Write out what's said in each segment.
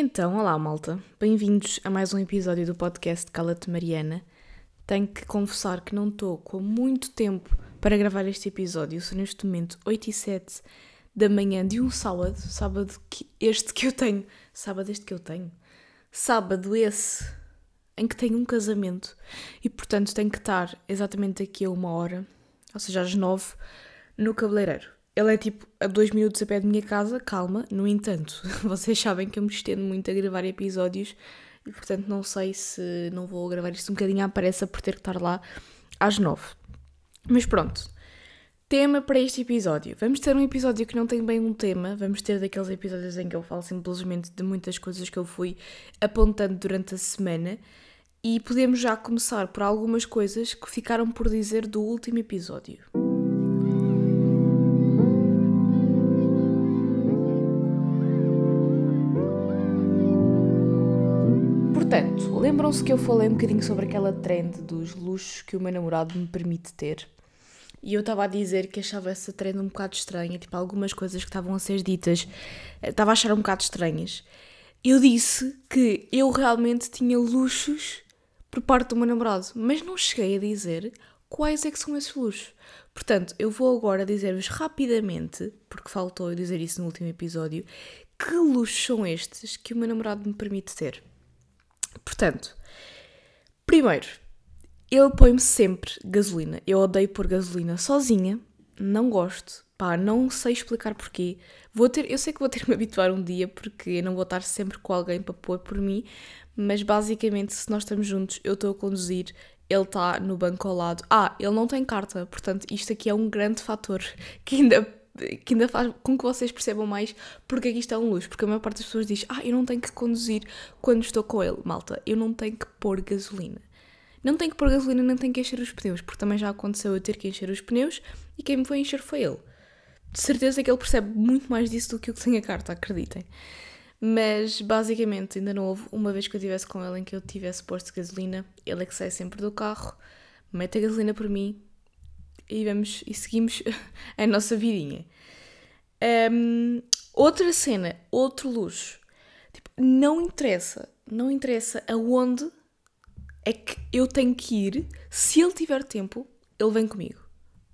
Então, olá malta, bem-vindos a mais um episódio do podcast Cala-te Mariana. Tenho que confessar que não estou com muito tempo para gravar este episódio, são neste momento 8 e 7 da manhã de um sábado, sábado que este que eu tenho, sábado este que eu tenho, sábado esse em que tenho um casamento. E portanto tenho que estar exatamente aqui a uma hora, ou seja, às 9, no cabeleireiro. Ele é tipo a dois minutos a pé de minha casa, calma. No entanto, vocês sabem que eu me estendo muito a gravar episódios e portanto não sei se não vou gravar isto um bocadinho à pressa por ter que estar lá às nove. Mas pronto. Tema para este episódio. Vamos ter um episódio que não tem bem um tema, vamos ter daqueles episódios em que eu falo simplesmente de muitas coisas que eu fui apontando durante a semana e podemos já começar por algumas coisas que ficaram por dizer do último episódio. Lembram-se que eu falei um bocadinho sobre aquela trend dos luxos que o meu namorado me permite ter? E eu estava a dizer que achava essa trend um bocado estranha, tipo, algumas coisas que estavam a ser ditas, eh, estava a achar um bocado estranhas. Eu disse que eu realmente tinha luxos por parte do meu namorado, mas não cheguei a dizer quais é que são esses luxos. Portanto, eu vou agora dizer-vos rapidamente, porque faltou eu dizer isso no último episódio, que luxos são estes que o meu namorado me permite ter. Portanto, primeiro, ele põe-me sempre gasolina. Eu odeio pôr gasolina sozinha, não gosto. Pá, não sei explicar porquê. Vou ter, eu sei que vou ter que me habituar um dia porque eu não vou estar sempre com alguém para pôr por mim, mas basicamente se nós estamos juntos, eu estou a conduzir, ele está no banco ao lado. Ah, ele não tem carta, portanto isto aqui é um grande fator que ainda que ainda faz com que vocês percebam mais porque é que isto é um luxo. Porque a maior parte das pessoas diz: Ah, eu não tenho que conduzir quando estou com ele. Malta, eu não tenho que pôr gasolina. Não tenho que pôr gasolina, nem tenho que encher os pneus, porque também já aconteceu eu ter que encher os pneus e quem me foi encher foi ele. De certeza que ele percebe muito mais disso do que eu que tenho a carta, acreditem. Mas basicamente ainda não houve uma vez que eu estivesse com ele em que eu tivesse posto gasolina, ele é que sai sempre do carro, mete a gasolina por mim, e vamos e seguimos a nossa vidinha. Um, outra cena, outro luxo. Tipo, não interessa, não interessa aonde é que eu tenho que ir. Se ele tiver tempo, ele vem comigo.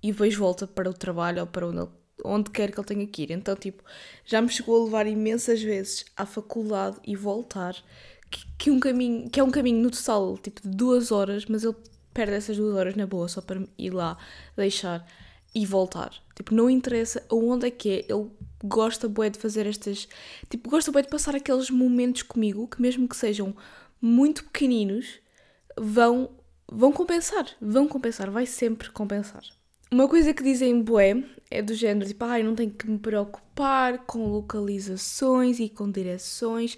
E depois volta para o trabalho ou para onde, onde quer que ele tenha que ir. Então, tipo, já me chegou a levar imensas vezes à faculdade e voltar. Que, que, um caminho, que é um caminho no total, tipo, de duas horas, mas ele perde essas duas horas na boa só para ir lá, deixar e voltar. Tipo, não interessa aonde é que é, ele gosta bué de fazer estas... Tipo, gosta bué de passar aqueles momentos comigo, que mesmo que sejam muito pequeninos, vão, vão compensar, vão compensar, vai sempre compensar. Uma coisa que dizem bué é do género, tipo, ai, ah, não tenho que me preocupar com localizações e com direções.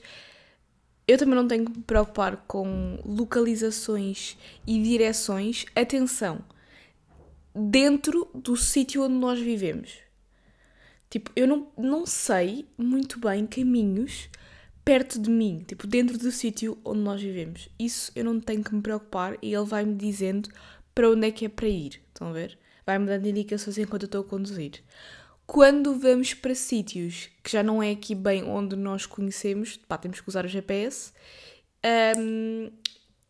Eu também não tenho que me preocupar com localizações e direções. Atenção, dentro do sítio onde nós vivemos. Tipo, eu não, não sei muito bem caminhos perto de mim, tipo, dentro do sítio onde nós vivemos. Isso eu não tenho que me preocupar e ele vai-me dizendo para onde é que é para ir. Estão a ver? Vai-me dando indicações enquanto eu estou a conduzir quando vamos para sítios que já não é aqui bem onde nós conhecemos, pá, temos que usar o GPS. Um,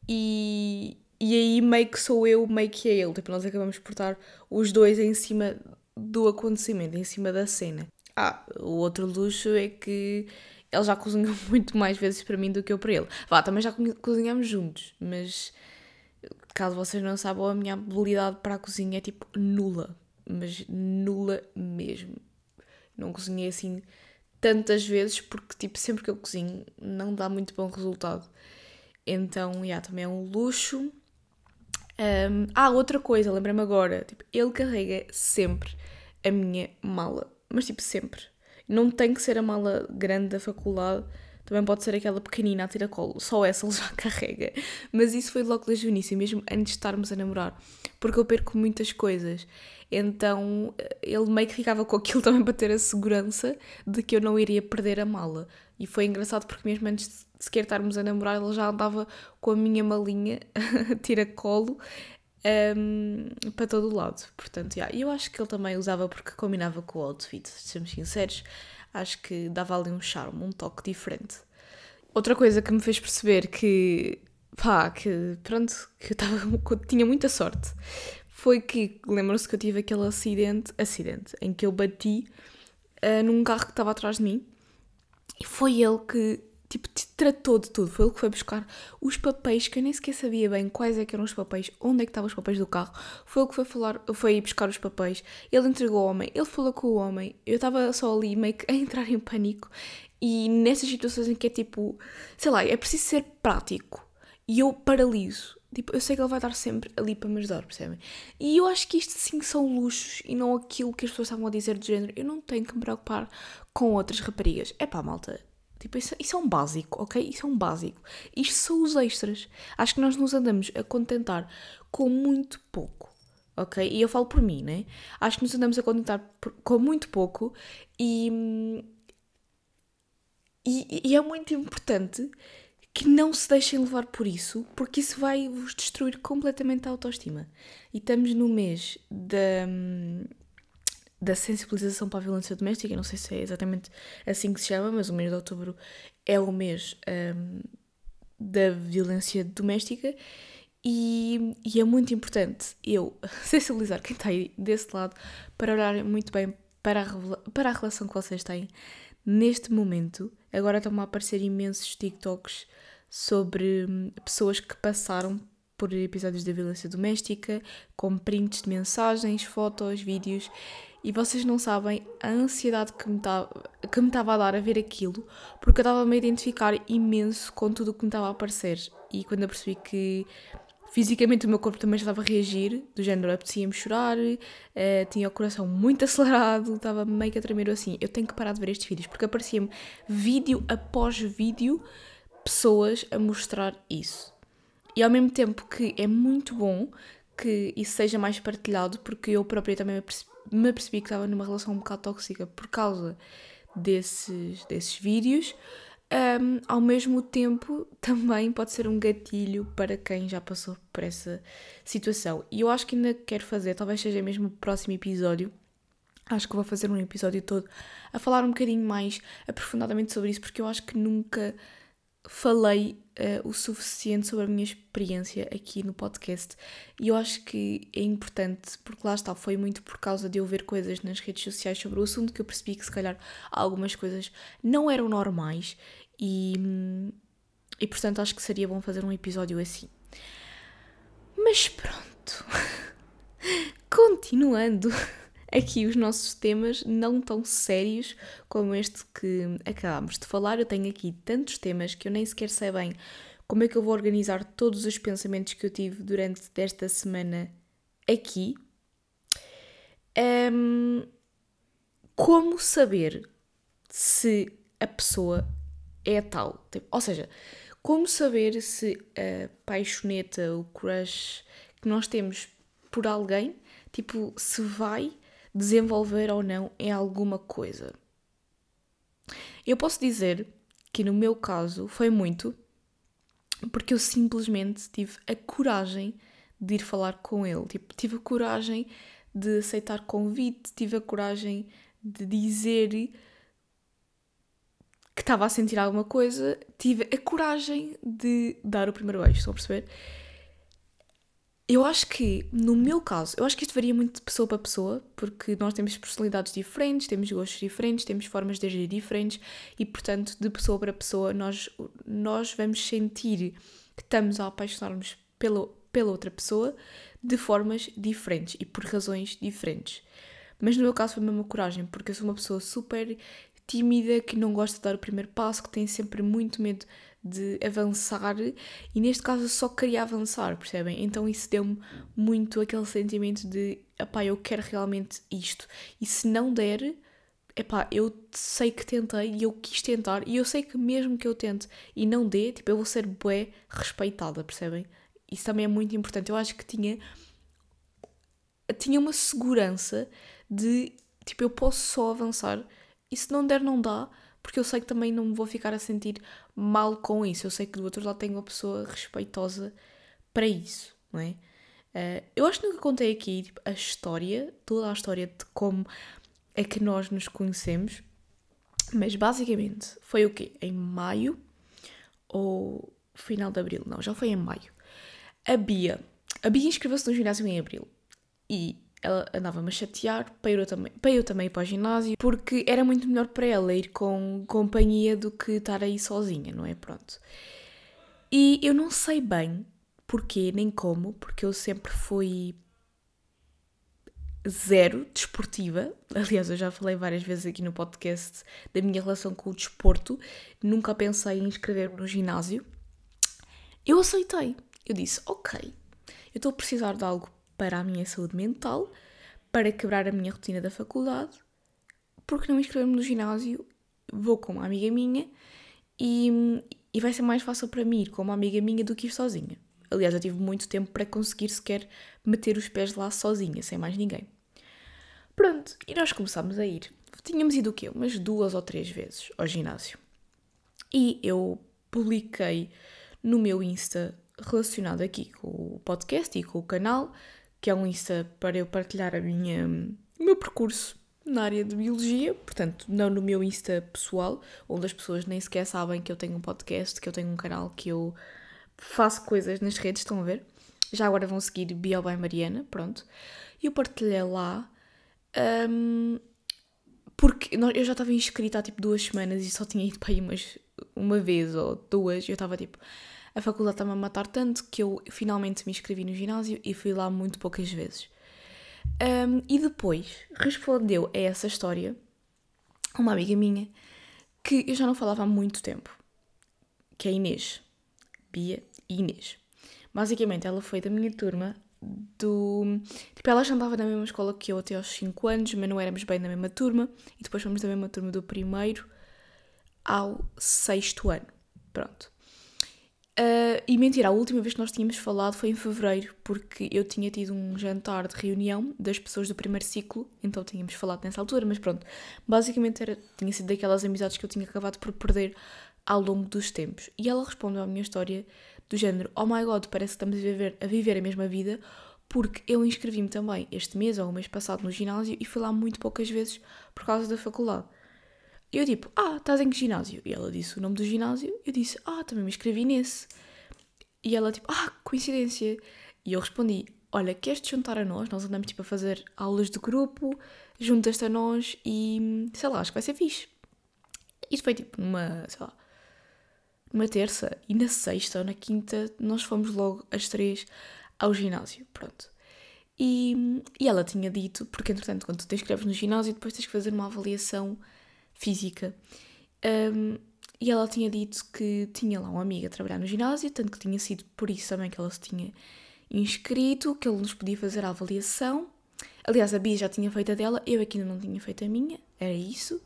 e, e aí meio que sou eu, meio que é ele. Tipo, nós acabamos por estar os dois em cima do acontecimento, em cima da cena. Ah, o outro luxo é que ele já cozinhou muito mais vezes para mim do que eu para ele. Vá, também já cozinhamos juntos, mas caso vocês não saibam, a minha habilidade para a cozinha é tipo nula mas nula mesmo. Não cozinhei assim tantas vezes porque, tipo, sempre que eu cozinho não dá muito bom resultado. Então, yeah, também é um luxo. Um, ah, outra coisa, lembrei-me agora. Tipo, ele carrega sempre a minha mala. Mas, tipo, sempre. Não tem que ser a mala grande da faculdade. Também pode ser aquela pequenina a tiracolo. Só essa ele já carrega. Mas isso foi logo desde o início, mesmo antes de estarmos a namorar. Porque eu perco muitas coisas. Então ele meio que ficava com aquilo também para ter a segurança de que eu não iria perder a mala. E foi engraçado porque mesmo antes de sequer estarmos a namorar, ele já andava com a minha malinha, tira colo, um, para todo o lado. Portanto, yeah, eu acho que ele também usava porque combinava com o outfit, se sermos sinceros. Acho que dava ali um charme, um toque diferente. outra coisa que me fez perceber que, pá, que pronto, que eu, tava, que eu tinha muita sorte foi que, lembram-se que eu tive aquele acidente, acidente, em que eu bati uh, num carro que estava atrás de mim e foi ele que tipo, tratou de tudo. Foi ele que foi buscar os papéis, que eu nem sequer sabia bem quais é que eram os papéis, onde é que estavam os papéis do carro. Foi ele que foi falar, foi buscar os papéis. Ele entregou ao homem, ele falou com o homem. Eu estava só ali meio que a entrar em pânico. E nessas situações em que é tipo, sei lá, é preciso ser prático. E eu paraliso. Tipo, eu sei que ele vai estar sempre ali para me ajudar, percebem? E eu acho que isto sim são luxos e não aquilo que as pessoas estavam a dizer do género. Eu não tenho que me preocupar com outras raparigas. É pá, malta, Tipo, isso, isso, é um básico, ok? Isso é um básico. Isto são os extras. Acho que nós nos andamos a contentar com muito pouco, ok? E eu falo por mim, né? Acho que nos andamos a contentar por, com muito pouco e, e, e é muito importante que não se deixem levar por isso, porque isso vai vos destruir completamente a autoestima. E estamos no mês da da sensibilização para a violência doméstica, não sei se é exatamente assim que se chama, mas o mês de outubro é o mês um, da violência doméstica e, e, é muito importante eu sensibilizar quem está aí desse lado para olhar muito bem para a, para a relação que vocês têm neste momento. Agora estão a aparecer imensos TikToks sobre hum, pessoas que passaram por episódios de violência doméstica, com prints de mensagens, fotos, vídeos e vocês não sabem a ansiedade que me estava a dar a ver aquilo, porque eu estava-me a identificar imenso com tudo o que me estava a aparecer. E quando eu percebi que fisicamente o meu corpo também estava a reagir, do género apetecia-me chorar, uh, tinha o coração muito acelerado, estava meio que a tremer assim. Eu tenho que parar de ver estes vídeos, porque aparecia-me vídeo após vídeo pessoas a mostrar isso. E ao mesmo tempo que é muito bom que isso seja mais partilhado, porque eu própria também me apercebi que estava numa relação um bocado tóxica por causa desses, desses vídeos. Um, ao mesmo tempo, também pode ser um gatilho para quem já passou por essa situação. E eu acho que ainda quero fazer, talvez seja mesmo o próximo episódio. Acho que vou fazer um episódio todo a falar um bocadinho mais aprofundadamente sobre isso, porque eu acho que nunca falei uh, o suficiente sobre a minha experiência aqui no podcast. E eu acho que é importante, porque lá está, foi muito por causa de eu ver coisas nas redes sociais sobre o assunto que eu percebi que se calhar algumas coisas não eram normais. E, e portanto acho que seria bom fazer um episódio assim. Mas pronto, continuando aqui os nossos temas não tão sérios como este que acabámos de falar. Eu tenho aqui tantos temas que eu nem sequer sei bem como é que eu vou organizar todos os pensamentos que eu tive durante esta semana aqui. Um, como saber se a pessoa é tal? Ou seja, como saber se a paixoneta, o crush que nós temos por alguém, tipo, se vai desenvolver ou não em alguma coisa. Eu posso dizer que no meu caso foi muito porque eu simplesmente tive a coragem de ir falar com ele. Tipo, tive a coragem de aceitar convite, tive a coragem de dizer que estava a sentir alguma coisa, tive a coragem de dar o primeiro beijo, estão a perceber? Eu acho que, no meu caso, eu acho que isto varia muito de pessoa para pessoa, porque nós temos personalidades diferentes, temos gostos diferentes, temos formas de agir diferentes e, portanto, de pessoa para pessoa, nós, nós vamos sentir que estamos a apaixonar-nos pela, pela outra pessoa de formas diferentes e por razões diferentes. Mas no meu caso foi a mesma coragem, porque eu sou uma pessoa super tímida, que não gosta de dar o primeiro passo, que tem sempre muito medo de avançar e neste caso eu só queria avançar, percebem? Então isso deu-me muito aquele sentimento de epá, eu quero realmente isto e se não der, epá, eu sei que tentei e eu quis tentar e eu sei que mesmo que eu tente e não dê, tipo, eu vou ser bué respeitada, percebem? Isso também é muito importante. Eu acho que tinha tinha uma segurança de tipo, eu posso só avançar e se não der, não dá porque eu sei que também não me vou ficar a sentir mal com isso. Eu sei que do outro lado tenho uma pessoa respeitosa para isso, não é? Uh, eu acho que nunca contei aqui tipo, a história, toda a história de como é que nós nos conhecemos, mas basicamente foi o quê? Em maio, ou final de abril, não, já foi em maio. A Bia, a Bia inscreveu-se no ginásio em abril e ela andava-me a chatear para eu, também, para eu também ir para o ginásio, porque era muito melhor para ela ir com companhia do que estar aí sozinha, não é? Pronto. E eu não sei bem porquê nem como, porque eu sempre fui zero desportiva. Aliás, eu já falei várias vezes aqui no podcast da minha relação com o desporto. Nunca pensei em inscrever-me no ginásio. Eu aceitei. Eu disse, ok, eu estou a precisar de algo para a minha saúde mental, para quebrar a minha rotina da faculdade, porque não inscrever-me no ginásio? Vou com uma amiga minha e, e vai ser mais fácil para mim ir com uma amiga minha do que ir sozinha. Aliás, eu tive muito tempo para conseguir sequer meter os pés lá sozinha, sem mais ninguém. Pronto, e nós começámos a ir. Tínhamos ido o quê? Umas duas ou três vezes ao ginásio. E eu publiquei no meu Insta relacionado aqui com o podcast e com o canal, que é um Insta para eu partilhar a minha, o meu percurso na área de biologia, portanto, não no meu Insta pessoal, onde as pessoas nem sequer sabem que eu tenho um podcast, que eu tenho um canal, que eu faço coisas nas redes, estão a ver? Já agora vão seguir Biobay Mariana, pronto. E eu partilhei lá um, porque eu já estava inscrita há tipo duas semanas e só tinha ido para aí umas, uma vez ou duas. E eu estava tipo, a faculdade está-me a matar tanto que eu finalmente me inscrevi no ginásio e fui lá muito poucas vezes. Um, e depois respondeu a essa história uma amiga minha que eu já não falava há muito tempo, que é Inês. Bia e Inês. Basicamente, ela foi da minha turma do. Tipo, ela já andava na mesma escola que eu até aos 5 anos, mas não éramos bem na mesma turma. E depois fomos da mesma turma do primeiro ao sexto ano. Pronto. Uh, e mentira, a última vez que nós tínhamos falado foi em fevereiro, porque eu tinha tido um jantar de reunião das pessoas do primeiro ciclo, então tínhamos falado nessa altura, mas pronto, basicamente era, tinha sido daquelas amizades que eu tinha acabado por perder ao longo dos tempos. E ela respondeu à minha história do género: Oh my god, parece que estamos a viver a, viver a mesma vida, porque eu inscrevi-me também este mês ou o mês passado no ginásio e fui lá muito poucas vezes por causa da faculdade. E eu tipo, ah, estás em que ginásio? E ela disse o nome do ginásio, eu disse, ah, também me inscrevi nesse. E ela tipo, ah, coincidência. E eu respondi, olha, queres te juntar a nós? Nós andamos tipo a fazer aulas de grupo, juntas-te a nós e sei lá, acho que vai ser fixe. Isto foi tipo numa, sei lá, numa terça e na sexta ou na quinta nós fomos logo às três ao ginásio, pronto. E, e ela tinha dito, porque entretanto quando tu te inscreves no ginásio depois tens que fazer uma avaliação física. Um, e ela tinha dito que tinha lá uma amiga a trabalhar no ginásio, tanto que tinha sido por isso também que ela se tinha inscrito, que ele nos podia fazer a avaliação. Aliás, a Bia já tinha feito a dela, eu aqui ainda não tinha feito a minha, era isso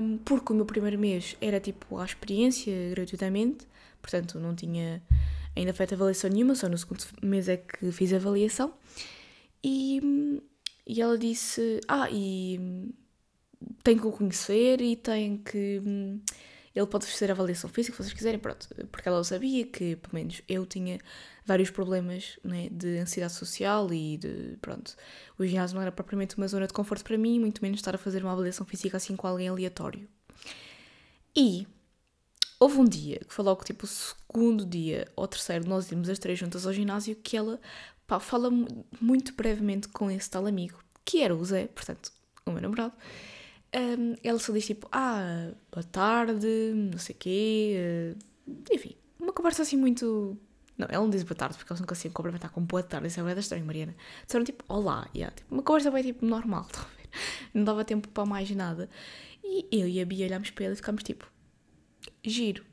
um, porque o meu primeiro mês era tipo a experiência gratuitamente, portanto não tinha ainda feito avaliação nenhuma, só no segundo mês é que fiz a avaliação. E, e ela disse: Ah, e tem que o conhecer e tem que. Ele pode oferecer avaliação física, se vocês quiserem, pronto. Porque ela sabia que, pelo menos, eu tinha vários problemas né, de ansiedade social e de, pronto, o ginásio não era propriamente uma zona de conforto para mim, muito menos estar a fazer uma avaliação física assim com alguém aleatório. E houve um dia, que foi logo tipo o segundo dia ou terceiro, nós íamos as três juntas ao ginásio, que ela pá, fala muito brevemente com esse tal amigo, que era o Zé, portanto, o meu namorado. Um, ela só diz tipo, ah, boa tarde, não sei o quê, uh, enfim, uma conversa assim muito não, ela não diz boa tarde porque eles não conseguem cumprimentar com boa tarde. Isso é bem estranho, Mariana. Disseram tipo, olá. Yeah, tipo, uma conversa bem tipo normal, Não dava tempo para mais nada. E eu e a Bia olhámos para ela e ficámos tipo, giro.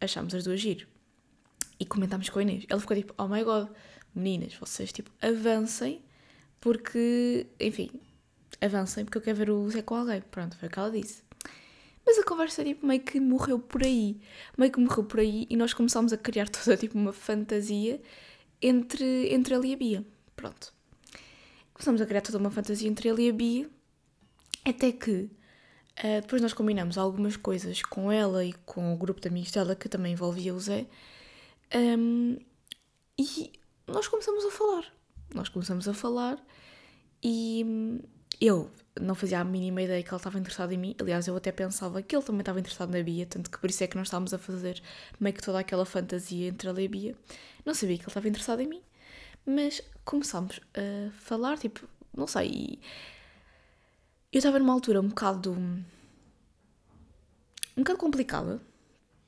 Achámos as duas giro. E comentámos com a Inês. Ela ficou tipo, oh my god, meninas, vocês tipo, avancem porque, enfim, avancem porque eu quero ver o Zé com alguém. Pronto, foi o que ela disse. Mas a conversa tipo, meio que morreu por aí. Meio que morreu por aí e nós começámos a criar toda tipo, uma fantasia entre, entre ele e a Bia. Pronto. Começámos a criar toda uma fantasia entre ele e a Bia. Até que uh, depois nós combinamos algumas coisas com ela e com o grupo de amigos dela, que também envolvia o Zé. Um, e nós começamos a falar. Nós começamos a falar e eu não fazia a mínima ideia que ele estava interessado em mim. Aliás, eu até pensava que ele também estava interessado na Bia, tanto que por isso é que nós estávamos a fazer meio que toda aquela fantasia entre ele e a Bia. Não sabia que ele estava interessado em mim, mas começámos a falar, tipo, não sei. Eu estava numa altura um bocado. um bocado complicada,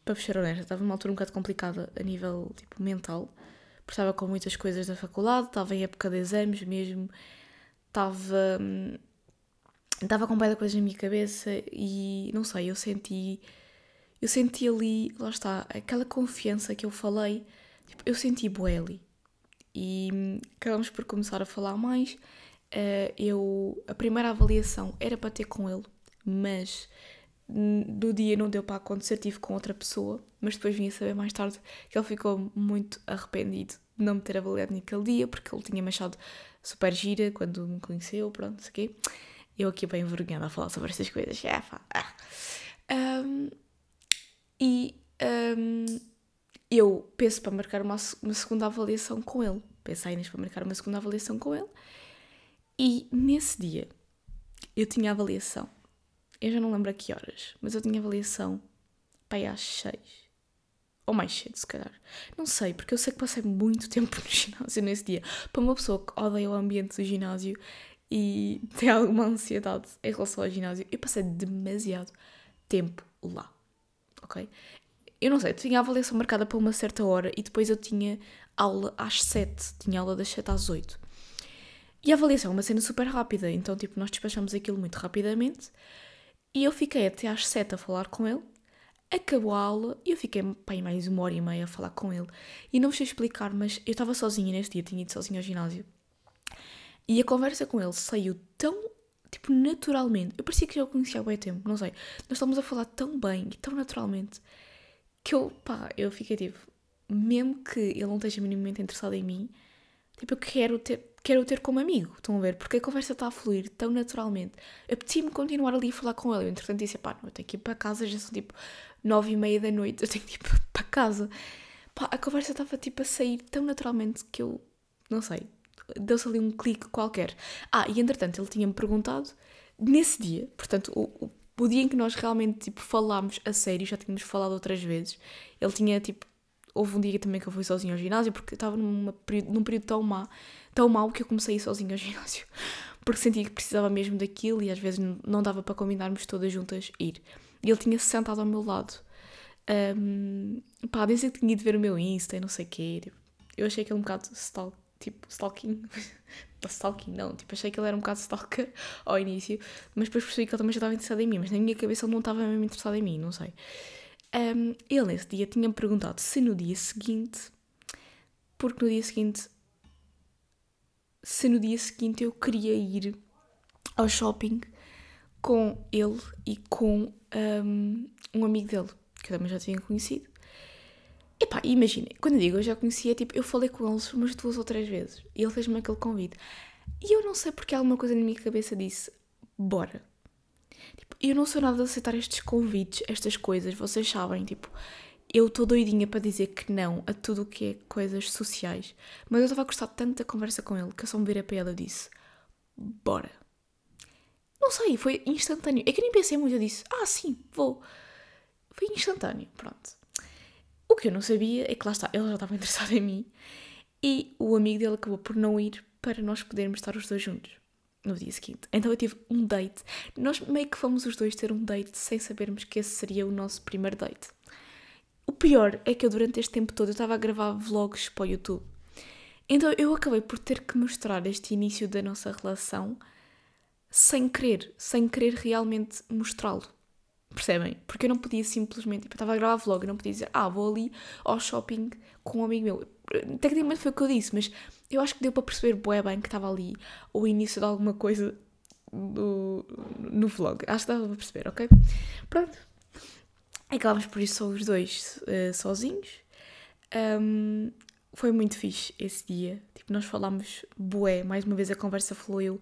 para ser honesta. Estava numa altura um bocado complicada a nível tipo, mental, porque estava com muitas coisas da faculdade, estava em época de exames mesmo, estava. Estava com muita coisas na minha cabeça e não sei, eu senti. Eu senti ali, lá está, aquela confiança que eu falei, tipo, eu senti bué ali. E acabamos por começar a falar mais. Uh, eu, a primeira avaliação era para ter com ele, mas do dia não deu para acontecer, tive com outra pessoa, mas depois vim a saber mais tarde que ele ficou muito arrependido de não me ter avaliado naquele dia, porque ele tinha me achado super gira quando me conheceu, pronto, sei o quê. Eu aqui bem envergonhada a falar sobre essas coisas. É, ah. um, e um, eu penso para marcar uma, uma segunda avaliação com ele. Pensei nisso para marcar uma segunda avaliação com ele. E nesse dia eu tinha avaliação. Eu já não lembro a que horas, mas eu tinha avaliação para ir às seis. Ou mais cedo, se calhar. Não sei, porque eu sei que passei muito tempo no ginásio nesse dia. Para uma pessoa que odeia o ambiente do ginásio, e tem alguma ansiedade em relação ao ginásio, eu passei demasiado tempo lá, ok? Eu não sei, tinha a avaliação marcada para uma certa hora e depois eu tinha aula às sete, tinha aula das sete às oito. E a avaliação é uma cena super rápida, então tipo, nós despachamos aquilo muito rapidamente e eu fiquei até às sete a falar com ele, acabou a aula e eu fiquei pai, mais uma hora e meia a falar com ele. E não vos sei explicar, mas eu estava sozinha neste dia, tinha ido sozinha ao ginásio. E a conversa com ele saiu tão, tipo, naturalmente. Eu parecia que já o conhecia há bem tempo, não sei. Nós estávamos a falar tão bem e tão naturalmente que eu, pá, eu fiquei tipo, mesmo que ele não esteja minimamente interessado em mim, tipo, eu quero ter, quero ter como amigo, estão a ver? Porque a conversa está a fluir tão naturalmente. Apetecia-me continuar ali a falar com ele. Eu, entretanto, disse, pá, não, eu tenho que ir para casa, já são tipo nove e meia da noite, eu tenho que ir para casa. Pá, a conversa estava tipo a sair tão naturalmente que eu, não sei, deu-se ali um clique qualquer. Ah, e entretanto ele tinha-me perguntado, nesse dia, portanto, o, o, o, dia em que nós realmente tipo, falámos a sério, já tínhamos falado outras vezes, ele tinha tipo. Houve um dia também que eu fui sozinho ao ginásio porque estava num período tão, má, tão mau que eu comecei a ir sozinho ao ginásio. Porque sentia que precisava mesmo daquilo e às vezes não dava para combinarmos todas juntas ir. E ele tinha -se sentado ao meu lado. Um, pá, desde que tinha ido ver o meu Insta e não sei o quê. Tipo, eu achei aquele um bocado stalk, tipo, stalking. stalking, não. Tipo, achei que ele era um bocado stalker ao início, mas depois percebi que ele também já estava interessado em mim, mas na minha cabeça ele não estava mesmo interessado em mim, não sei. Um, ele nesse dia tinha-me perguntado se no dia seguinte, porque no dia seguinte, se no dia seguinte eu queria ir ao shopping com ele e com um, um amigo dele, que eu também já tinha conhecido. Epá, imagina, quando eu digo eu já conhecia, tipo, eu falei com eles umas duas ou três vezes e ele fez-me aquele convite. E eu não sei porque alguma coisa na minha cabeça disse: bora. Eu não sou nada de aceitar estes convites, estas coisas, vocês sabem, tipo, eu estou doidinha para dizer que não a tudo o que é coisas sociais. Mas eu estava a gostar tanto da conversa com ele que eu só me virei para ele e disse: bora. Não sei, foi instantâneo. É que eu nem pensei muito, eu disse: ah, sim, vou. Foi instantâneo, pronto. O que eu não sabia é que lá está, ele já estava interessado em mim e o amigo dele acabou por não ir para nós podermos estar os dois juntos no dia seguinte. Então eu tive um date. Nós meio que fomos os dois ter um date sem sabermos que esse seria o nosso primeiro date. O pior é que eu durante este tempo todo eu estava a gravar vlogs para o YouTube. Então eu acabei por ter que mostrar este início da nossa relação sem querer, sem querer realmente mostrá-lo. Percebem? Porque eu não podia simplesmente. Tipo, eu estava a gravar vlog, eu não podia dizer, ah, vou ali ao shopping com um amigo meu. Tecnicamente foi o que eu disse, mas eu acho que deu para perceber bué bem que estava ali o início de alguma coisa do, no vlog. Acho que dava para perceber, ok? Pronto. Acabámos por isso só os dois uh, sozinhos. Um, foi muito fixe esse dia. Tipo, nós falámos bué, mais uma vez a conversa fluiu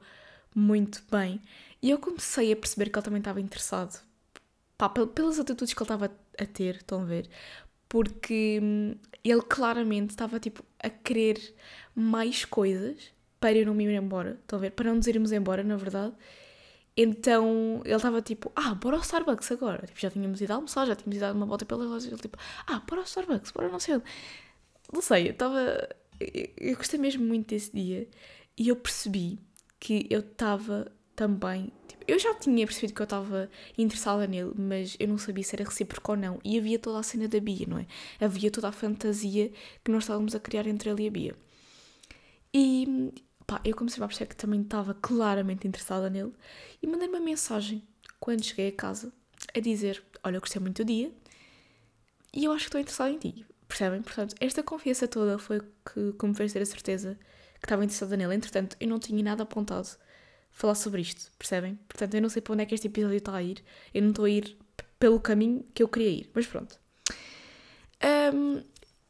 muito bem. E eu comecei a perceber que ele também estava interessado pá, pelas atitudes que ele estava a ter, estão a ver? Porque hum, ele claramente estava tipo a querer mais coisas para eu não me ir embora, estão a ver? Para não nos irmos embora, na verdade. Então ele estava tipo, ah, bora ao Starbucks agora. Tipo, já tínhamos ido almoçar, já tínhamos ido dar uma volta pela loja. Ele tipo, ah, bora ao Starbucks, bora não sei onde. Não sei, eu estava. Eu, eu gostei mesmo muito desse dia e eu percebi que eu estava também. Tipo, eu já tinha percebido que eu estava interessada nele, mas eu não sabia se era recíproco ou não. E havia toda a cena da Bia, não é? Havia toda a fantasia que nós estávamos a criar entre ele e a Bia. E pá, eu comecei a perceber que também estava claramente interessada nele e mandei uma mensagem quando cheguei a casa a dizer: Olha, eu gostei muito do dia e eu acho que estou interessada em ti. Percebem? Portanto, esta confiança toda foi que, que me fez ter a certeza que estava interessada nele. Entretanto, eu não tinha nada apontado falar sobre isto, percebem? Portanto, eu não sei para onde é que este episódio está a ir. Eu não estou a ir pelo caminho que eu queria ir, mas pronto. Um,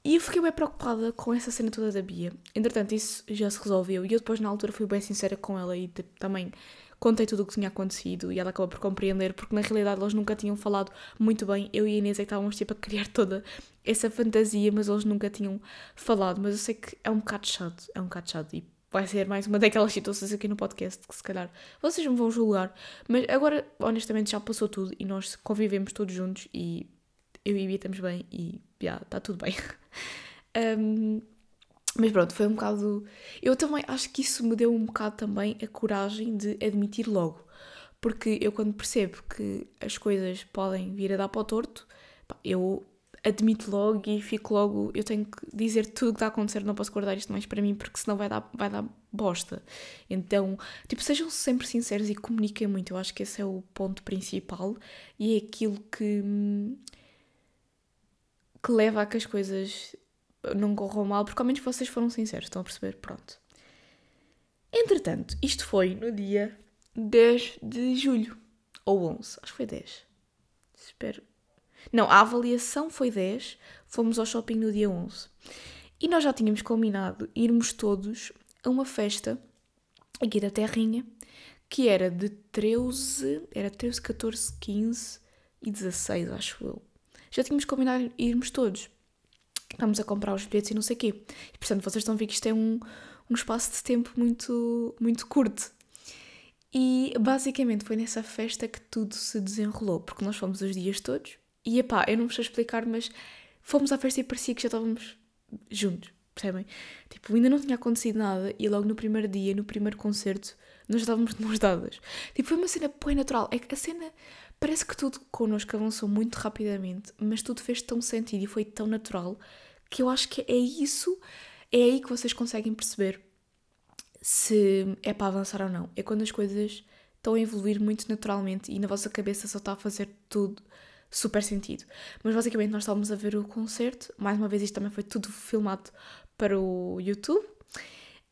e eu fiquei bem preocupada com essa cena toda da Bia. Entretanto, isso já se resolveu e eu depois na altura fui bem sincera com ela e também contei tudo o que tinha acontecido e ela acabou por compreender porque na realidade eles nunca tinham falado muito bem. Eu e a Inês é que estávamos tipo a criar toda essa fantasia, mas eles nunca tinham falado. Mas eu sei que é um bocado chato, é um bocado chato e vai ser mais uma daquelas situações aqui no podcast que se calhar vocês me vão julgar. Mas agora, honestamente, já passou tudo e nós convivemos todos juntos e eu e a Bia estamos bem e já, está tudo bem. um, mas pronto, foi um bocado. Eu também acho que isso me deu um bocado também a coragem de admitir logo. Porque eu, quando percebo que as coisas podem vir a dar para o torto, eu admito logo e fico logo. Eu tenho que dizer tudo o que está a acontecer, não posso guardar isto mais para mim, porque senão vai dar, vai dar bosta. Então, tipo, sejam sempre sinceros e comuniquem muito. Eu acho que esse é o ponto principal e é aquilo que. que leva a que as coisas não corram mal, porque ao menos vocês foram sinceros, estão a perceber? Pronto. Entretanto, isto foi no dia 10 de julho. Ou 11, acho que foi 10. Espero. Não, a avaliação foi 10, fomos ao shopping no dia 11. E nós já tínhamos combinado irmos todos a uma festa aqui da Terrinha, que era de 13, era 13, 14, 15 e 16, acho eu. Já tínhamos combinado irmos todos estamos a comprar os bilhetes e não sei o quê. E, portanto, vocês estão a ver que isto é um, um espaço de tempo muito, muito curto. E basicamente foi nessa festa que tudo se desenrolou, porque nós fomos os dias todos e epá, eu não vos sei explicar, mas fomos à festa e parecia que já estávamos juntos, percebem? Tipo, ainda não tinha acontecido nada e logo no primeiro dia, no primeiro concerto, nós estávamos de mãos dadas. Tipo, foi uma cena bem natural. É que a cena parece que tudo connosco avançou muito rapidamente, mas tudo fez tão sentido e foi tão natural que eu acho que é isso, é aí que vocês conseguem perceber se é para avançar ou não. É quando as coisas estão a evoluir muito naturalmente e na vossa cabeça só está a fazer tudo super sentido. Mas basicamente nós estávamos a ver o concerto, mais uma vez isto também foi tudo filmado para o YouTube.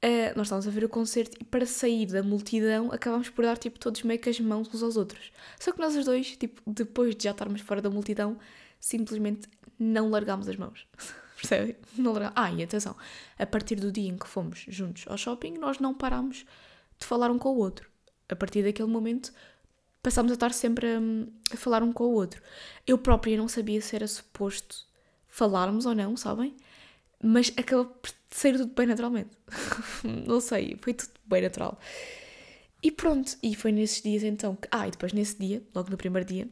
Uh, nós estávamos a ver o concerto e para sair da multidão acabámos por dar tipo todos meio que as mãos uns aos outros. Só que nós os dois, tipo, depois de já estarmos fora da multidão, simplesmente não largámos as mãos. Percebem? Não Ah, e atenção, a partir do dia em que fomos juntos ao shopping, nós não parámos de falar um com o outro. A partir daquele momento, passámos a estar sempre a, a falar um com o outro. Eu própria não sabia se era suposto falarmos ou não, sabem? Mas acabou por sair tudo bem naturalmente. não sei, foi tudo bem natural. E pronto, e foi nesses dias então que. Ah, e depois nesse dia, logo no primeiro dia,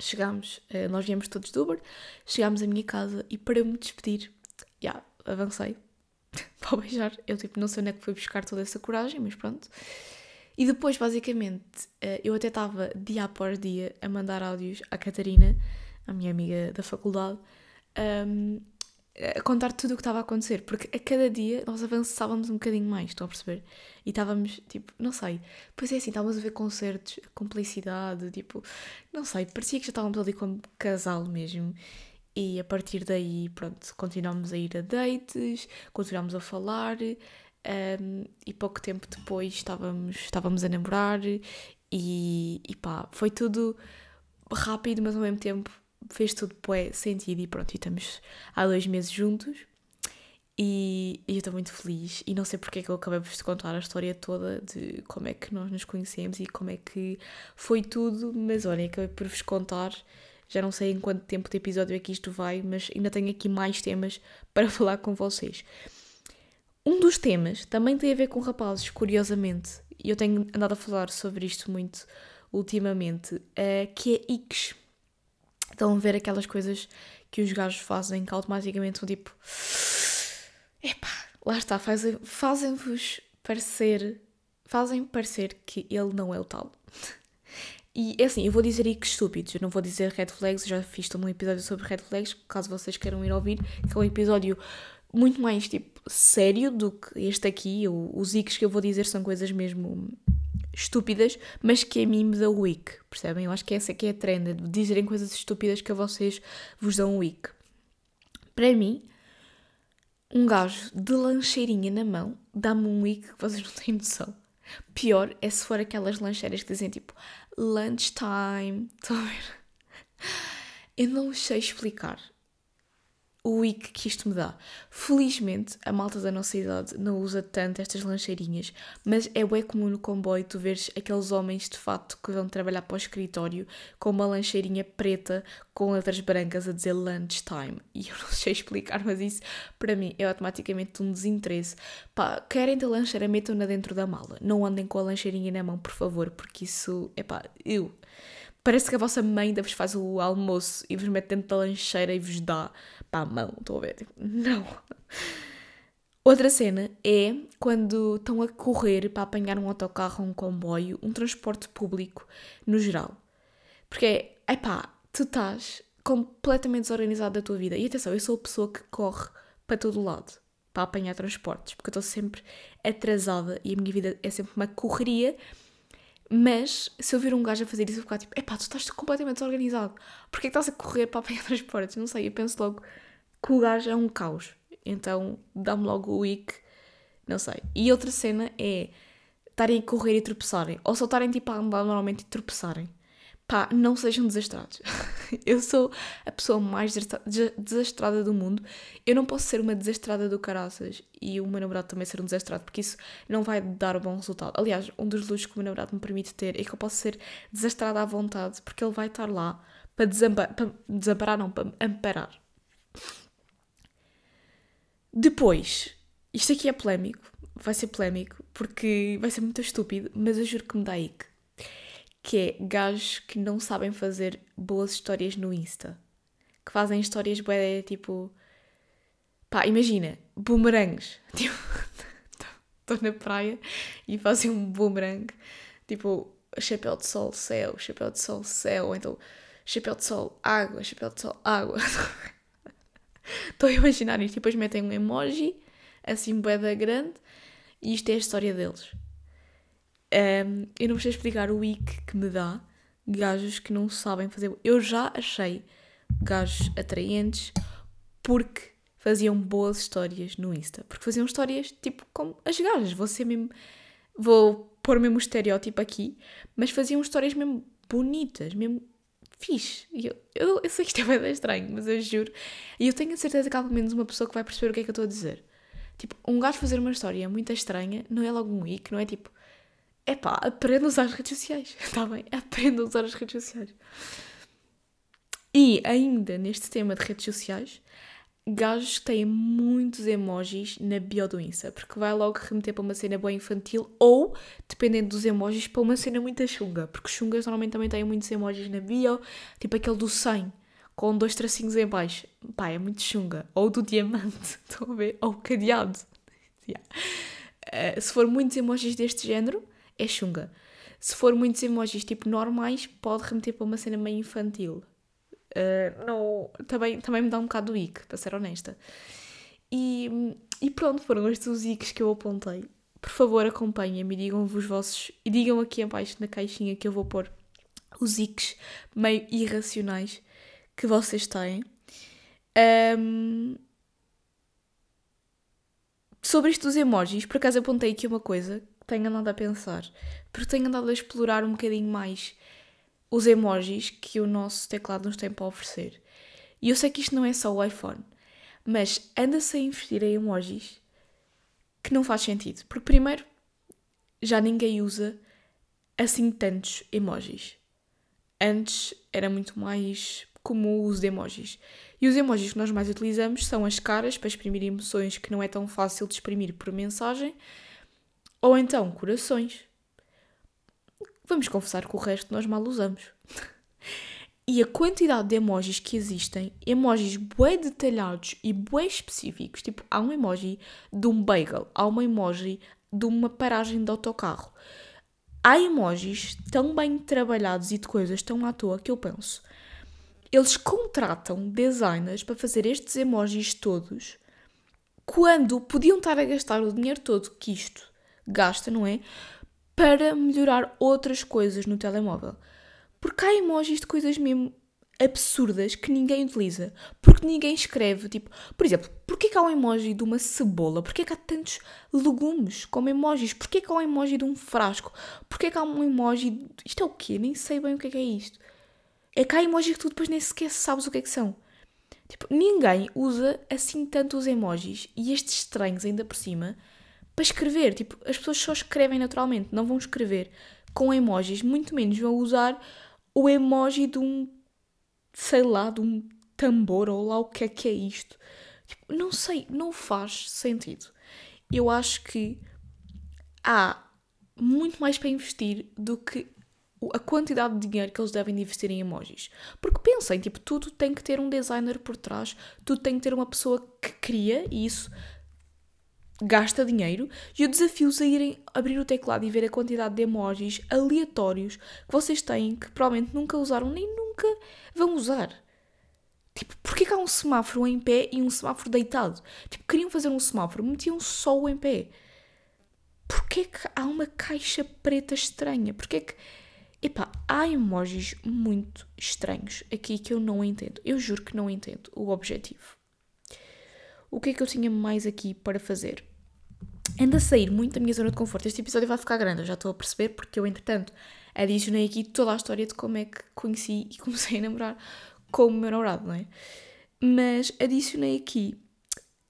chegámos, eh, nós viemos todos do Uber, chegámos à minha casa e para me despedir, já, yeah, avancei para beijar. Eu tipo, não sei onde é que fui buscar toda essa coragem, mas pronto. E depois, basicamente, eh, eu até estava dia após dia a mandar áudios à Catarina, a minha amiga da faculdade, a contar tudo o que estava a acontecer, porque a cada dia nós avançávamos um bocadinho mais, estão a perceber? E estávamos, tipo, não sei, pois é assim, estávamos a ver concertos, cumplicidade, tipo, não sei, parecia que já estávamos ali como casal mesmo. E a partir daí, pronto, continuámos a ir a dates, continuámos a falar, um, e pouco tempo depois estávamos, estávamos a namorar, e, e pá, foi tudo rápido, mas ao mesmo tempo fez tudo bué sentido e pronto, e estamos há dois meses juntos e, e eu estou muito feliz e não sei porque é que eu acabei por te contar a história toda de como é que nós nos conhecemos e como é que foi tudo, mas olha, acabei por vos contar, já não sei em quanto tempo de episódio é que isto vai, mas ainda tenho aqui mais temas para falar com vocês. Um dos temas também tem a ver com rapazes, curiosamente, e eu tenho andado a falar sobre isto muito ultimamente, uh, que é Ix. Estão a ver aquelas coisas que os gajos fazem que automaticamente são tipo. Epá, lá está, fazem-vos parecer. Fazem parecer que ele não é o tal. E é assim, eu vou dizer Ix estúpidos, eu não vou dizer red flags, eu já fiz também um episódio sobre red flags, caso vocês queiram ir ouvir, que é um episódio muito mais tipo sério do que este aqui. Os Icks que eu vou dizer são coisas mesmo estúpidas, mas que a mim me dão ick, percebem? Eu acho que essa que é a trend, de dizerem coisas estúpidas que a vocês vos dão ick. Para mim, um gajo de lancheirinha na mão dá-me um ick que vocês não têm noção. Pior é se for aquelas lancheiras que dizem tipo lunchtime. Estão a ver? Eu não sei explicar o week que isto me dá. Felizmente, a malta da nossa idade não usa tanto estas lancheirinhas, mas é bem comum no comboio tu veres aqueles homens de fato que vão trabalhar para o escritório com uma lancheirinha preta com letras brancas a dizer lunchtime. E eu não sei explicar, mas isso para mim é automaticamente um desinteresse. Pá, querem ter lancheira, metam-na dentro da mala. Não andem com a lancheirinha na mão, por favor, porque isso, é pá, eu Parece que a vossa mãe ainda vos faz o almoço e vos mete dentro da lancheira e vos dá para a mão. Estou a ver? Tipo, não. Outra cena é quando estão a correr para apanhar um autocarro, um comboio, um transporte público no geral. Porque é, pá, tu estás completamente desorganizado da tua vida. E atenção, eu sou a pessoa que corre para todo lado para apanhar transportes, porque eu estou sempre atrasada e a minha vida é sempre uma correria mas se eu vir um gajo a fazer isso, eu ficar tipo, epá, tu estás completamente desorganizado. Porquê que estás a correr para apanhar transportes? Não sei, eu penso logo que o gajo é um caos. Então dá-me logo o ick, não sei. E outra cena é estarem a correr e tropeçarem. Ou só estarem tipo a andar normalmente e tropeçarem. Pá, não sejam desastrados. eu sou a pessoa mais desastrada do mundo. Eu não posso ser uma desastrada do caraças e o meu namorado também ser um desastrado, porque isso não vai dar um bom resultado. Aliás, um dos luxos que o meu namorado me permite ter é que eu posso ser desastrada à vontade, porque ele vai estar lá para, desamparar, para desamparar, não, para amparar. Depois, isto aqui é polémico, vai ser polémico, porque vai ser muito estúpido, mas eu juro que me dá ick que é gajos que não sabem fazer boas histórias no Insta. Que fazem histórias bué, tipo... Pá, imagina, boomerangs. Tipo, estou na praia e fazem um boomerang. Tipo, chapéu de sol, céu, chapéu de sol, céu. Então, chapéu de sol, água, chapéu de sol, água. Estou a imaginar isto. E depois metem um emoji, assim, bué grande. E isto é a história deles. Um, eu não sei explicar o ick que me dá gajos que não sabem fazer. Eu já achei gajos atraentes porque faziam boas histórias no Insta. Porque faziam histórias tipo como as gajas. Vou ser mesmo. Vou pôr mesmo o estereótipo aqui, mas faziam histórias mesmo bonitas, mesmo fixe. Eu, eu, eu sei que isto é bem estranho, mas eu juro. E eu tenho a certeza que há pelo menos uma pessoa que vai perceber o que é que eu estou a dizer. Tipo, um gajo fazer uma história muito estranha não é logo um ick, não é tipo é pá, aprenda a usar as redes sociais. Está bem? Aprenda a usar as redes sociais. E ainda neste tema de redes sociais, gajos que têm muitos emojis na bio do Insta, porque vai logo remeter para uma cena boa infantil ou, dependendo dos emojis, para uma cena muito chunga, porque chungas normalmente também têm muitos emojis na bio, tipo aquele do 100, com dois tracinhos em baixo. Pá, é muito chunga. Ou do diamante, estão a ver? Ou cadeado. Yeah. Uh, se for muitos emojis deste género, é chunga. Se for muitos emojis tipo normais, pode remeter para uma cena meio infantil. Uh, não, também, também me dá um bocado do ick, para ser honesta. E, e pronto, foram estes os icks que eu apontei. Por favor, acompanhem-me e digam-vos os vossos. E digam aqui abaixo na caixinha que eu vou pôr os icks meio irracionais que vocês têm. Um, sobre isto dos emojis, por acaso apontei aqui uma coisa tenho andado a pensar. Porque tenho andado a explorar um bocadinho mais os emojis que o nosso teclado nos tem para oferecer. E eu sei que isto não é só o iPhone, mas anda-se a investir em emojis que não faz sentido. Porque, primeiro, já ninguém usa assim tantos emojis. Antes era muito mais como o uso de emojis. E os emojis que nós mais utilizamos são as caras para exprimir emoções que não é tão fácil de exprimir por mensagem, ou então corações. Vamos confessar que o resto nós mal usamos. E a quantidade de emojis que existem, emojis bué detalhados e bué específicos, tipo, há um emoji de um bagel, há uma emoji de uma paragem de autocarro. Há emojis tão bem trabalhados e de coisas tão à toa que eu penso. Eles contratam designers para fazer estes emojis todos quando podiam estar a gastar o dinheiro todo que isto gasta, não é? Para melhorar outras coisas no telemóvel. Porque há emojis de coisas mesmo absurdas que ninguém utiliza. Porque ninguém escreve. Tipo, por exemplo, porquê que há um emoji de uma cebola? Porquê que há tantos legumes como emojis? Porquê que há um emoji de um frasco? Porquê que há um emoji. De... Isto é o quê? Nem sei bem o que é, que é isto. É que há emojis que tu depois nem sequer sabes o que é que são. Tipo, ninguém usa assim tanto os emojis e estes estranhos ainda por cima para escrever. Tipo, as pessoas só escrevem naturalmente, não vão escrever com emojis, muito menos vão usar o emoji de um, sei lá, de um tambor ou lá o que é que é isto. Tipo, não sei, não faz sentido. Eu acho que há muito mais para investir do que a quantidade de dinheiro que eles devem investir em emojis. Porque pensem, tipo, tudo tem que ter um designer por trás, tudo tem que ter uma pessoa que cria e isso gasta dinheiro e o desafio é irem abrir o teclado e ver a quantidade de emojis aleatórios que vocês têm que provavelmente nunca usaram nem nunca vão usar. Tipo, porquê que há um semáforo em pé e um semáforo deitado? Tipo, queriam fazer um semáforo, metiam só o em pé. Porquê que há uma caixa preta estranha? Porquê que... Epá, há emojis muito estranhos aqui que eu não entendo. Eu juro que não entendo o objetivo. O que é que eu tinha mais aqui para fazer? anda a sair muito da minha zona de conforto. Este episódio vai ficar grande, eu já estou a perceber, porque eu, entretanto, adicionei aqui toda a história de como é que conheci e comecei a namorar com o meu namorado, não é? Mas adicionei aqui.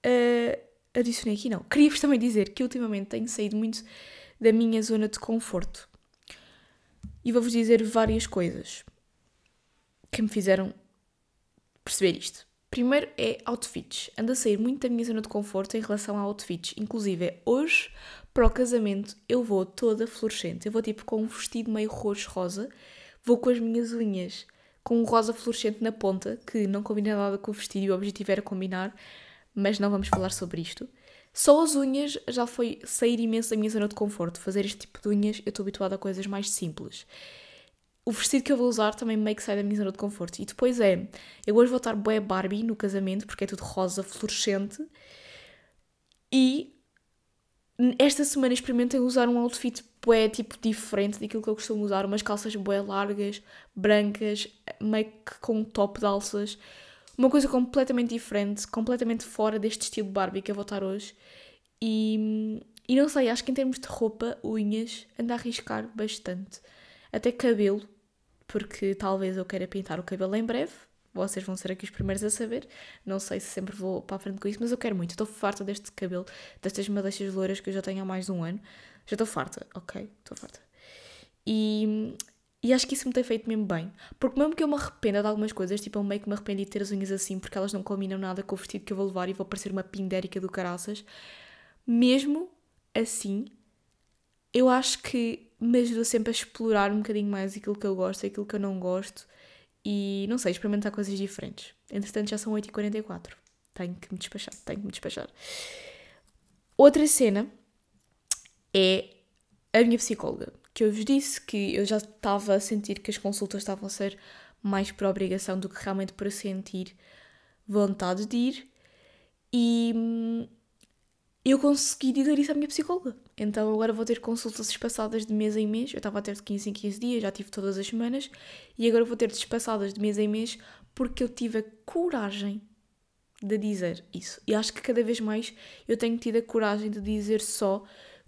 Uh, adicionei aqui, não. Queria-vos também dizer que ultimamente tenho saído muito da minha zona de conforto. E vou-vos dizer várias coisas que me fizeram perceber isto. Primeiro é outfits. Ando a sair muito da minha zona de conforto em relação a outfits. Inclusive, hoje, para o casamento, eu vou toda fluorescente. Eu vou tipo com um vestido meio roxo-rosa. Vou com as minhas unhas com um rosa fluorescente na ponta, que não combina nada com o vestido e o objetivo era combinar, mas não vamos falar sobre isto. Só as unhas já foi sair imenso da minha zona de conforto. Fazer este tipo de unhas, eu estou habituada a coisas mais simples o vestido que eu vou usar também meio que sai da minha zona de conforto. E depois é, eu hoje vou estar bué Barbie no casamento, porque é tudo rosa fluorescente. E esta semana experimentei usar um outfit bué, tipo, diferente daquilo que eu costumo usar. Umas calças bué largas, brancas, meio que com um top de alças. Uma coisa completamente diferente, completamente fora deste estilo Barbie que eu vou estar hoje. E, e não sei, acho que em termos de roupa, unhas, ando a arriscar bastante. Até cabelo, porque talvez eu queira pintar o cabelo em breve. Vocês vão ser aqui os primeiros a saber. Não sei se sempre vou para a frente com isso, mas eu quero muito. Estou farta deste cabelo, destas madeixas loiras que eu já tenho há mais de um ano. Já estou farta, ok? Estou farta. E, e acho que isso me tem feito mesmo bem. Porque mesmo que eu me arrependa de algumas coisas, tipo, eu meio que me arrependi de ter as unhas assim, porque elas não combinam nada com o vestido que eu vou levar e vou parecer uma pindérica do caraças. Mesmo assim, eu acho que me ajuda sempre a explorar um bocadinho mais aquilo que eu gosto e aquilo que eu não gosto e, não sei, experimentar coisas diferentes. Entretanto, já são 8h44. Tenho que me despachar, tenho que me despachar. Outra cena é a minha psicóloga, que eu vos disse que eu já estava a sentir que as consultas estavam a ser mais por obrigação do que realmente por sentir vontade de ir. E hum, eu consegui dizer isso à minha psicóloga. Então agora vou ter consultas espaçadas de mês em mês. Eu estava a ter de 15 em 15 dias, já tive todas as semanas. E agora vou ter espaçadas de mês em mês porque eu tive a coragem de dizer isso. E acho que cada vez mais eu tenho tido a coragem de dizer só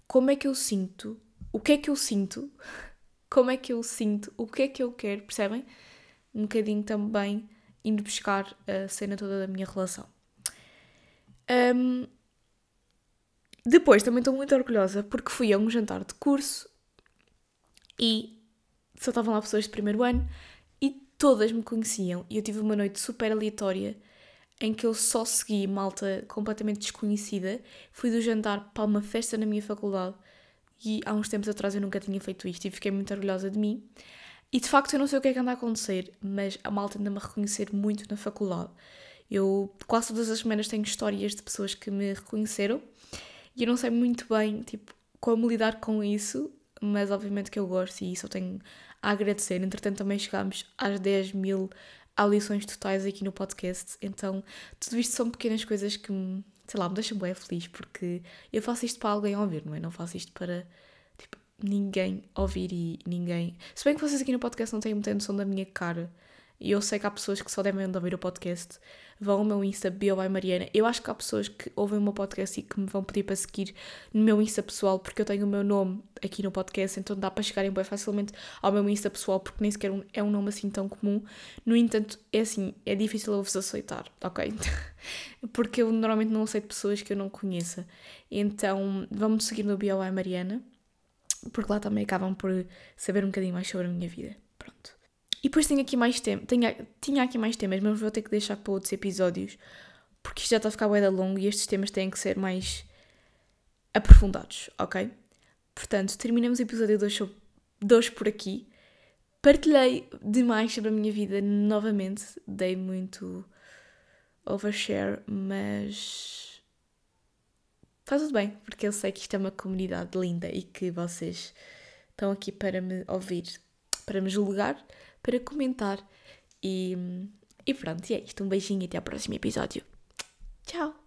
como é que eu sinto, o que é que eu sinto, como é que eu sinto, o que é que eu quero, percebem? Um bocadinho também indo buscar a cena toda da minha relação. Um, depois também estou muito orgulhosa porque fui a um jantar de curso e só estavam lá pessoas de primeiro ano e todas me conheciam e eu tive uma noite super aleatória em que eu só segui malta completamente desconhecida. Fui do jantar para uma festa na minha faculdade e há uns tempos atrás eu nunca tinha feito isto e fiquei muito orgulhosa de mim. E de facto eu não sei o que é que anda a acontecer, mas a malta anda-me a reconhecer muito na faculdade. Eu quase todas as semanas tenho histórias de pessoas que me reconheceram e eu não sei muito bem, tipo, como lidar com isso, mas obviamente que eu gosto e isso eu tenho a agradecer. Entretanto, também chegámos às 10 mil audições totais aqui no podcast, então tudo isto são pequenas coisas que me, sei lá, me deixam bem feliz porque eu faço isto para alguém ouvir, não é? Não faço isto para, tipo, ninguém ouvir e ninguém. Se bem que vocês aqui no podcast não têm muita noção da minha cara, e eu sei que há pessoas que só devem ouvir o podcast, vão ao meu Insta, Bio by Mariana. Eu acho que há pessoas que ouvem o meu podcast e que me vão pedir para seguir no meu Insta pessoal, porque eu tenho o meu nome aqui no podcast, então dá para chegarem bem facilmente ao meu Insta pessoal, porque nem sequer é um nome assim tão comum. No entanto, é assim, é difícil eu vos aceitar, ok? porque eu normalmente não aceito pessoas que eu não conheça. Então, vamos seguir no Bio by Mariana, porque lá também acabam por saber um bocadinho mais sobre a minha vida. Pronto. E depois tenho aqui mais temas, tinha, aqui mais temas, mas vou ter que deixar para outros episódios, porque isto já está a ficar bem longo e estes temas têm que ser mais aprofundados, ok? Portanto, terminamos o episódio 2 por aqui. Partilhei demais sobre a minha vida novamente, dei muito overshare, mas faz tudo bem, porque eu sei que isto é uma comunidade linda e que vocês estão aqui para me ouvir, para me julgar para comentar. E, e pronto, e é isto. Um beijinho e até ao próximo episódio. Tchau!